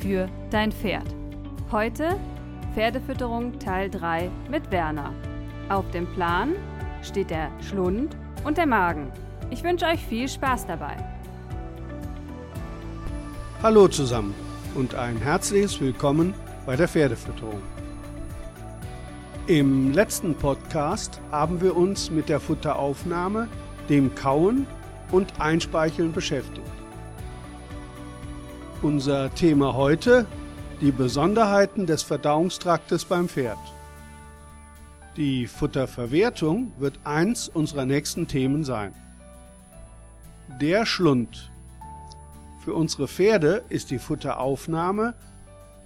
für dein Pferd. Heute Pferdefütterung Teil 3 mit Werner. Auf dem Plan steht der Schlund und der Magen. Ich wünsche euch viel Spaß dabei. Hallo zusammen und ein herzliches Willkommen bei der Pferdefütterung. Im letzten Podcast haben wir uns mit der Futteraufnahme, dem Kauen und Einspeicheln beschäftigt. Unser Thema heute die Besonderheiten des Verdauungstraktes beim Pferd. Die Futterverwertung wird eins unserer nächsten Themen sein. Der Schlund. Für unsere Pferde ist die Futteraufnahme,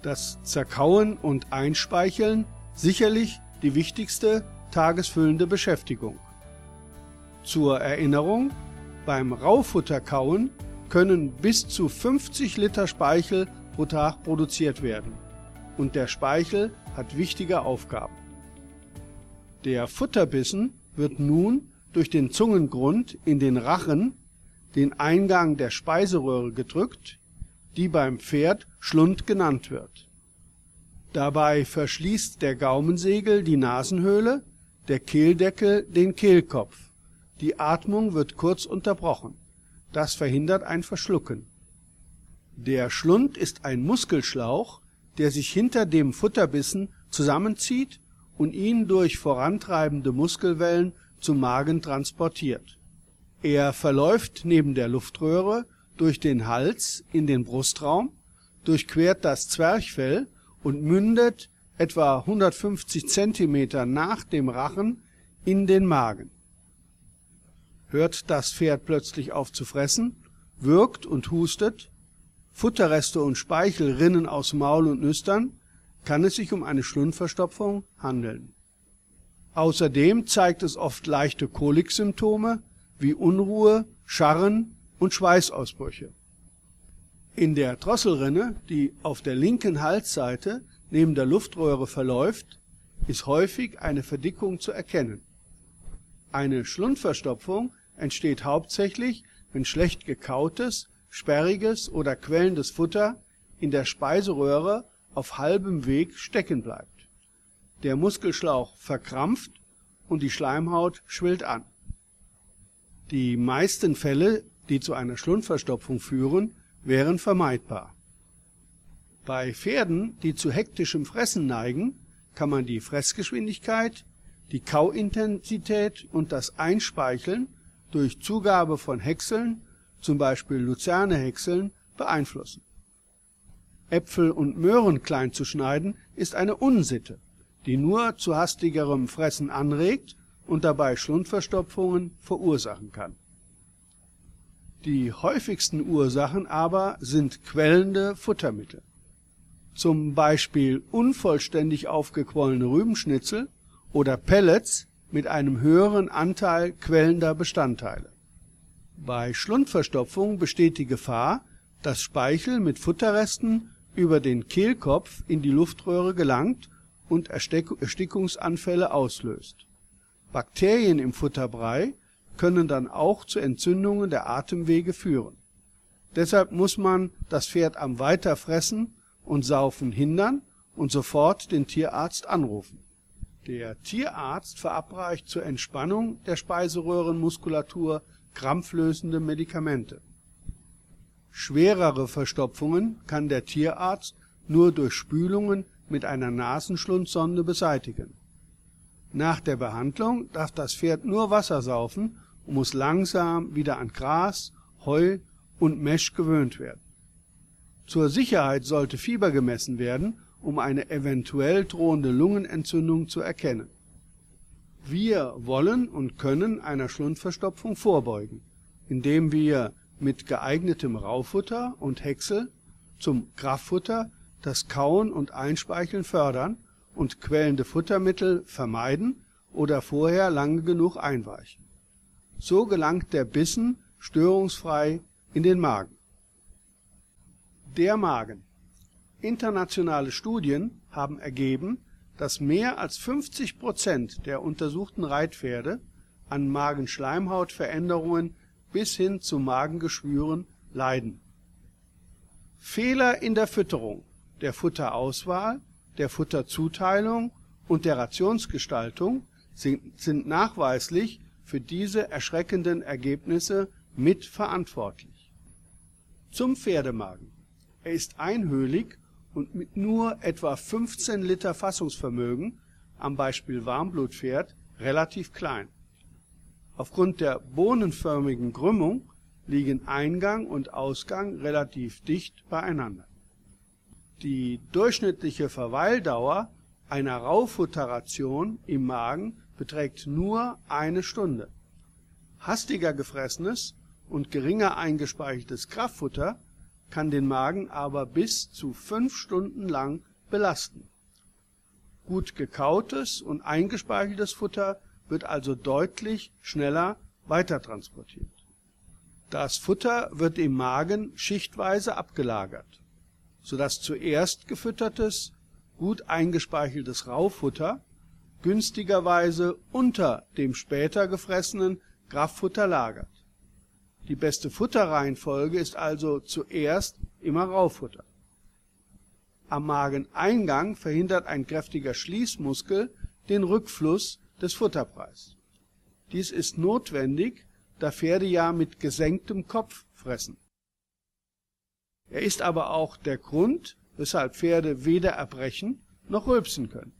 das Zerkauen und Einspeicheln sicherlich die wichtigste tagesfüllende Beschäftigung. Zur Erinnerung, beim Raufutterkauen können bis zu 50 Liter Speichel pro Tag produziert werden. Und der Speichel hat wichtige Aufgaben. Der Futterbissen wird nun durch den Zungengrund in den Rachen, den Eingang der Speiseröhre gedrückt, die beim Pferd Schlund genannt wird. Dabei verschließt der Gaumensegel die Nasenhöhle, der Kehldeckel den Kehlkopf. Die Atmung wird kurz unterbrochen. Das verhindert ein Verschlucken. Der Schlund ist ein Muskelschlauch, der sich hinter dem Futterbissen zusammenzieht und ihn durch vorantreibende Muskelwellen zum Magen transportiert. Er verläuft neben der Luftröhre durch den Hals in den Brustraum, durchquert das Zwerchfell und mündet etwa 150 Zentimeter nach dem Rachen in den Magen hört das Pferd plötzlich auf zu fressen, würgt und hustet, Futterreste und Speichel rinnen aus Maul und Nüstern, kann es sich um eine Schlundverstopfung handeln. Außerdem zeigt es oft leichte Koliksymptome wie Unruhe, Scharren und Schweißausbrüche. In der Drosselrinne, die auf der linken Halsseite neben der Luftröhre verläuft, ist häufig eine Verdickung zu erkennen. Eine Schlundverstopfung entsteht hauptsächlich, wenn schlecht gekautes, sperriges oder quellendes Futter in der Speiseröhre auf halbem Weg stecken bleibt. Der Muskelschlauch verkrampft und die Schleimhaut schwillt an. Die meisten Fälle, die zu einer Schlundverstopfung führen, wären vermeidbar. Bei Pferden, die zu hektischem Fressen neigen, kann man die Fressgeschwindigkeit die Kauintensität und das Einspeicheln durch Zugabe von Häckseln, zum Beispiel Luzernehäckseln, beeinflussen. Äpfel und Möhren klein zu schneiden ist eine Unsitte, die nur zu hastigerem Fressen anregt und dabei Schlundverstopfungen verursachen kann. Die häufigsten Ursachen aber sind quellende Futtermittel. Zum Beispiel unvollständig aufgequollene Rübenschnitzel oder Pellets mit einem höheren Anteil quellender Bestandteile. Bei Schlundverstopfung besteht die Gefahr, dass Speichel mit Futterresten über den Kehlkopf in die Luftröhre gelangt und Erstickungsanfälle auslöst. Bakterien im Futterbrei können dann auch zu Entzündungen der Atemwege führen. Deshalb muss man das Pferd am Weiterfressen und Saufen hindern und sofort den Tierarzt anrufen der Tierarzt verabreicht zur Entspannung der Speiseröhrenmuskulatur krampflösende Medikamente. Schwerere Verstopfungen kann der Tierarzt nur durch Spülungen mit einer Nasenschlundsonde beseitigen. Nach der Behandlung darf das Pferd nur Wasser saufen und muss langsam wieder an Gras, Heu und Mesh gewöhnt werden. Zur Sicherheit sollte Fieber gemessen werden um eine eventuell drohende Lungenentzündung zu erkennen. Wir wollen und können einer Schlundverstopfung vorbeugen, indem wir mit geeignetem Raufutter und Häcksel zum Kraftfutter das Kauen und Einspeicheln fördern und quellende Futtermittel vermeiden oder vorher lange genug einweichen. So gelangt der Bissen störungsfrei in den Magen. Der Magen. Internationale Studien haben ergeben, dass mehr als 50 Prozent der untersuchten Reitpferde an Magenschleimhautveränderungen bis hin zu Magengeschwüren leiden. Fehler in der Fütterung, der Futterauswahl, der Futterzuteilung und der Rationsgestaltung sind, sind nachweislich für diese erschreckenden Ergebnisse mitverantwortlich. Zum Pferdemagen. Er ist einhöhlig und mit nur etwa 15 Liter Fassungsvermögen, am Beispiel Warmblutpferd, relativ klein. Aufgrund der bohnenförmigen Krümmung liegen Eingang und Ausgang relativ dicht beieinander. Die durchschnittliche Verweildauer einer Rauffutterration im Magen beträgt nur eine Stunde. Hastiger gefressenes und geringer eingespeicheltes Kraftfutter kann den Magen aber bis zu fünf Stunden lang belasten. Gut gekautes und eingespeicheltes Futter wird also deutlich schneller weitertransportiert. Das Futter wird im Magen schichtweise abgelagert, sodass zuerst gefüttertes, gut eingespeicheltes Raufutter günstigerweise unter dem später gefressenen Kraftfutter lagert. Die beste Futterreihenfolge ist also zuerst immer Raufutter. Am Mageneingang verhindert ein kräftiger Schließmuskel den Rückfluss des Futterpreis. Dies ist notwendig, da Pferde ja mit gesenktem Kopf fressen. Er ist aber auch der Grund, weshalb Pferde weder erbrechen noch rülpsen können.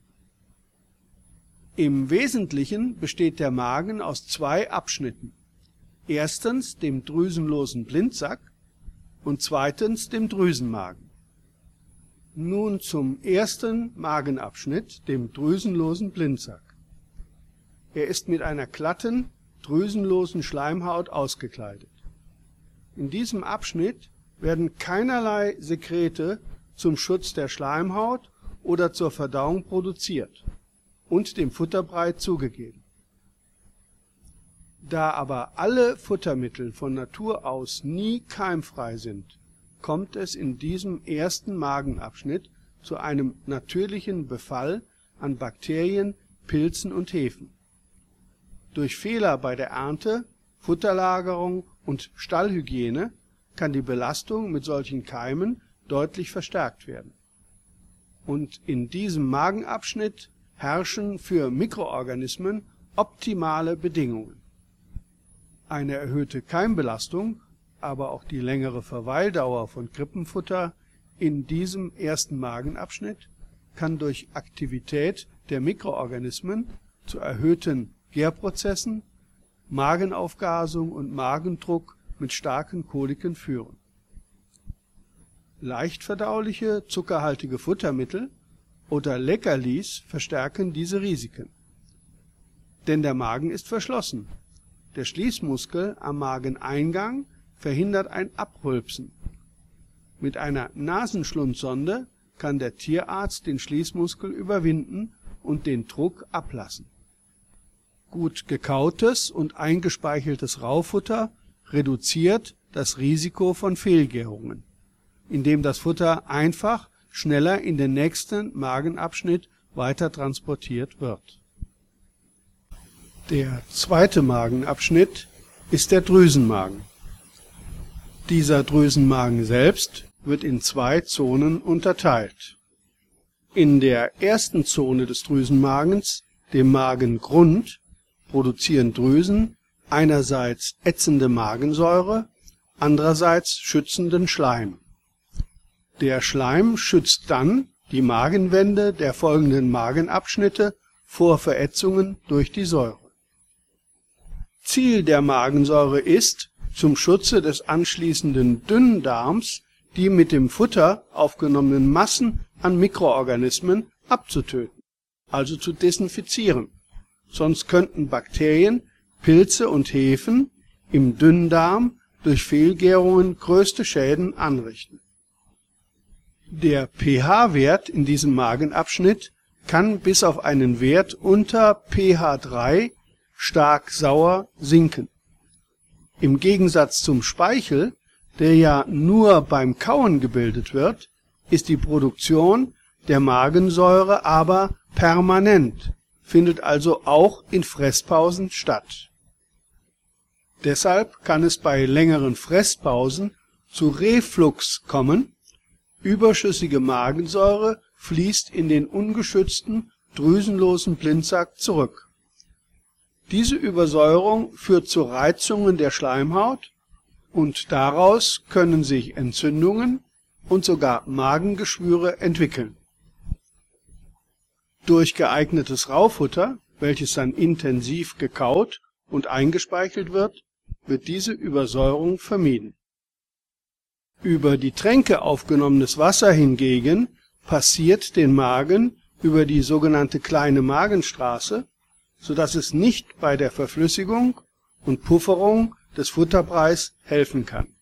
Im Wesentlichen besteht der Magen aus zwei Abschnitten. Erstens dem drüsenlosen Blindsack und zweitens dem Drüsenmagen. Nun zum ersten Magenabschnitt, dem drüsenlosen Blindsack. Er ist mit einer glatten, drüsenlosen Schleimhaut ausgekleidet. In diesem Abschnitt werden keinerlei Sekrete zum Schutz der Schleimhaut oder zur Verdauung produziert und dem Futterbrei zugegeben. Da aber alle Futtermittel von Natur aus nie keimfrei sind, kommt es in diesem ersten Magenabschnitt zu einem natürlichen Befall an Bakterien, Pilzen und Hefen durch Fehler bei der Ernte, Futterlagerung und Stallhygiene kann die Belastung mit solchen Keimen deutlich verstärkt werden. Und in diesem Magenabschnitt herrschen für Mikroorganismen optimale Bedingungen. Eine erhöhte Keimbelastung, aber auch die längere Verweildauer von Krippenfutter in diesem ersten Magenabschnitt kann durch Aktivität der Mikroorganismen zu erhöhten Gärprozessen, Magenaufgasung und Magendruck mit starken Koliken führen. Leichtverdauliche, zuckerhaltige Futtermittel oder Leckerlis verstärken diese Risiken. Denn der Magen ist verschlossen. Der Schließmuskel am Mageneingang verhindert ein Abrülpsen. Mit einer Nasenschlundsonde kann der Tierarzt den Schließmuskel überwinden und den Druck ablassen Gut gekautes und eingespeicheltes Raufutter reduziert das Risiko von Fehlgärungen, indem das Futter einfach schneller in den nächsten Magenabschnitt weiter transportiert wird. Der zweite Magenabschnitt ist der Drüsenmagen. Dieser Drüsenmagen selbst wird in zwei Zonen unterteilt. In der ersten Zone des Drüsenmagens, dem Magengrund, produzieren Drüsen einerseits ätzende Magensäure, andererseits schützenden Schleim. Der Schleim schützt dann die Magenwände der folgenden Magenabschnitte vor Verätzungen durch die Säure. Ziel der Magensäure ist, zum Schutze des anschließenden Dünndarms die mit dem Futter aufgenommenen Massen an Mikroorganismen abzutöten, also zu desinfizieren sonst könnten Bakterien, Pilze und Hefen im Dünndarm durch Fehlgärungen größte Schäden anrichten. Der pH-Wert in diesem Magenabschnitt kann bis auf einen Wert unter pH 3 stark sauer sinken. Im Gegensatz zum Speichel, der ja nur beim Kauen gebildet wird, ist die Produktion der Magensäure aber permanent, findet also auch in Fresspausen statt. Deshalb kann es bei längeren Fresspausen zu Reflux kommen, überschüssige Magensäure fließt in den ungeschützten drüsenlosen Blindsack zurück. Diese Übersäuerung führt zu Reizungen der Schleimhaut und daraus können sich Entzündungen und sogar Magengeschwüre entwickeln. Durch geeignetes Raufutter, welches dann intensiv gekaut und eingespeichelt wird, wird diese Übersäuerung vermieden. Über die Tränke aufgenommenes Wasser hingegen passiert den Magen über die sogenannte kleine Magenstraße, so dass es nicht bei der Verflüssigung und Pufferung des Futterbreis helfen kann.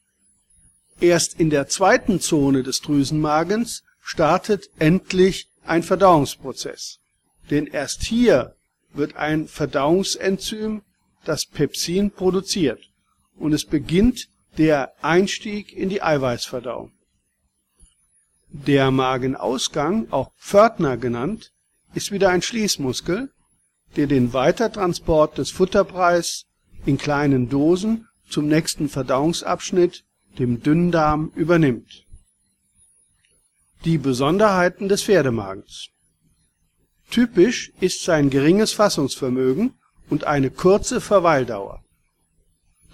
Erst in der zweiten Zone des Drüsenmagens startet endlich ein Verdauungsprozess, denn erst hier wird ein Verdauungsenzym, das Pepsin, produziert und es beginnt der Einstieg in die Eiweißverdauung. Der Magenausgang, auch Pförtner genannt, ist wieder ein Schließmuskel, der den Weitertransport des Futterpreis in kleinen Dosen zum nächsten Verdauungsabschnitt, dem Dünndarm, übernimmt. Die Besonderheiten des Pferdemagens Typisch ist sein geringes Fassungsvermögen und eine kurze Verweildauer.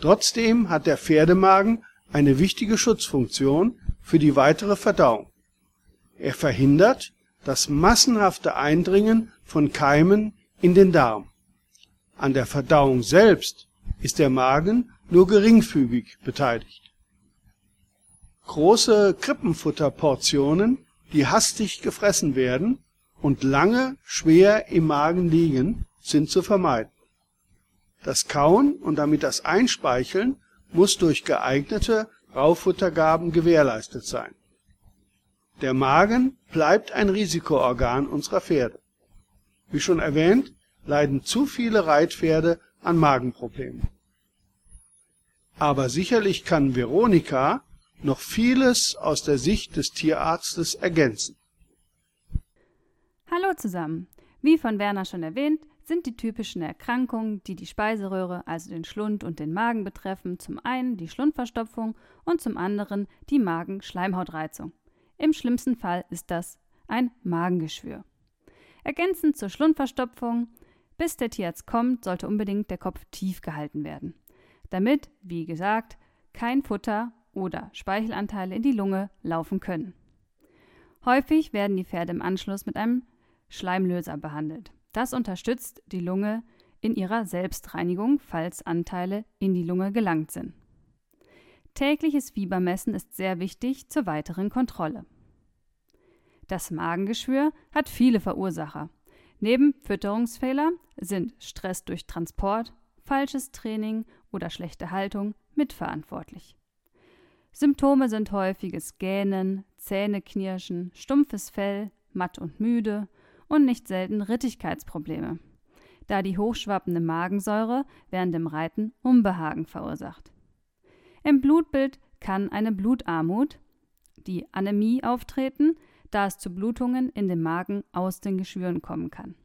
Trotzdem hat der Pferdemagen eine wichtige Schutzfunktion für die weitere Verdauung er verhindert das massenhafte Eindringen von Keimen in den Darm. An der Verdauung selbst ist der Magen nur geringfügig beteiligt. Große Krippenfutterportionen, die hastig gefressen werden und lange schwer im Magen liegen, sind zu vermeiden. Das Kauen und damit das Einspeicheln muss durch geeignete Raufuttergaben gewährleistet sein der Magen bleibt ein Risikoorgan unserer Pferde. Wie schon erwähnt, leiden zu viele Reitpferde an Magenproblemen. Aber sicherlich kann Veronika noch vieles aus der Sicht des Tierarztes ergänzen. Hallo zusammen. Wie von Werner schon erwähnt, sind die typischen Erkrankungen, die die Speiseröhre, also den Schlund und den Magen betreffen, zum einen die Schlundverstopfung und zum anderen die Magenschleimhautreizung. Im schlimmsten Fall ist das ein Magengeschwür. Ergänzend zur Schlundverstopfung, bis der Tierarzt kommt, sollte unbedingt der Kopf tief gehalten werden, damit, wie gesagt, kein Futter oder Speichelanteile in die Lunge laufen können. Häufig werden die Pferde im Anschluss mit einem Schleimlöser behandelt. Das unterstützt die Lunge in ihrer Selbstreinigung, falls Anteile in die Lunge gelangt sind. Tägliches Fiebermessen ist sehr wichtig zur weiteren Kontrolle. Das Magengeschwür hat viele Verursacher. Neben Fütterungsfehler sind Stress durch Transport, falsches Training oder schlechte Haltung mitverantwortlich. Symptome sind häufiges Gähnen, Zähneknirschen, stumpfes Fell, matt und müde und nicht selten Rittigkeitsprobleme, da die hochschwappende Magensäure während dem Reiten Unbehagen verursacht. Im Blutbild kann eine Blutarmut, die Anämie auftreten, da es zu Blutungen in dem Magen aus den Geschwüren kommen kann.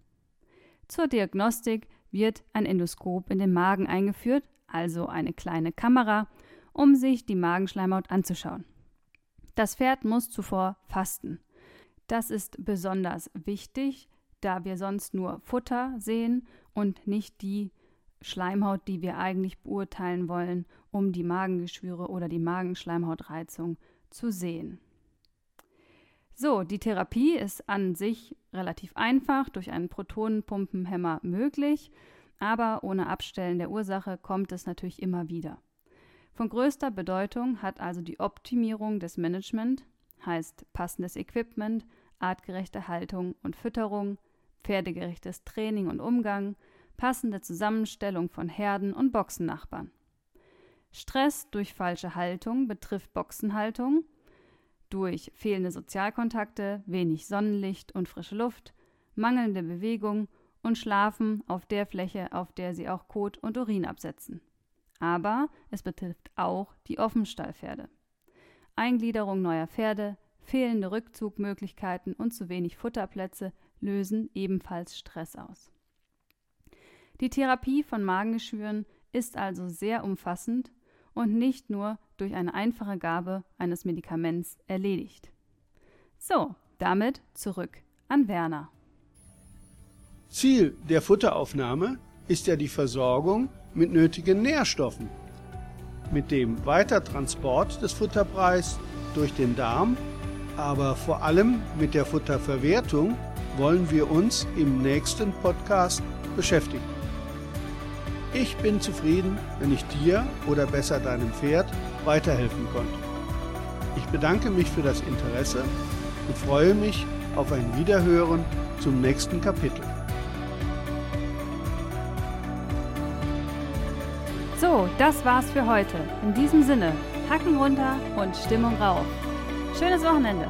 Zur Diagnostik wird ein Endoskop in den Magen eingeführt, also eine kleine Kamera, um sich die Magenschleimhaut anzuschauen. Das Pferd muss zuvor fasten. Das ist besonders wichtig, da wir sonst nur Futter sehen und nicht die Schleimhaut, die wir eigentlich beurteilen wollen, um die Magengeschwüre oder die Magenschleimhautreizung zu sehen. So, die Therapie ist an sich relativ einfach durch einen Protonenpumpenhemmer möglich, aber ohne Abstellen der Ursache kommt es natürlich immer wieder. Von größter Bedeutung hat also die Optimierung des Management, heißt passendes Equipment, artgerechte Haltung und Fütterung, pferdegerechtes Training und Umgang, passende Zusammenstellung von Herden und Boxennachbarn. Stress durch falsche Haltung betrifft Boxenhaltung, durch fehlende Sozialkontakte, wenig Sonnenlicht und frische Luft, mangelnde Bewegung und Schlafen auf der Fläche, auf der sie auch Kot und Urin absetzen. Aber es betrifft auch die Offenstallpferde. Eingliederung neuer Pferde, fehlende Rückzugmöglichkeiten und zu wenig Futterplätze lösen ebenfalls Stress aus. Die Therapie von Magengeschwüren ist also sehr umfassend und nicht nur durch eine einfache Gabe eines Medikaments erledigt. So, damit zurück an Werner. Ziel der Futteraufnahme ist ja die Versorgung mit nötigen Nährstoffen. Mit dem Weitertransport des Futterpreis durch den Darm, aber vor allem mit der Futterverwertung wollen wir uns im nächsten Podcast beschäftigen. Ich bin zufrieden, wenn ich dir oder besser deinem Pferd weiterhelfen konnte. Ich bedanke mich für das Interesse und freue mich auf ein Wiederhören zum nächsten Kapitel. So, das war's für heute. In diesem Sinne, Hacken runter und Stimmung rauf. Schönes Wochenende!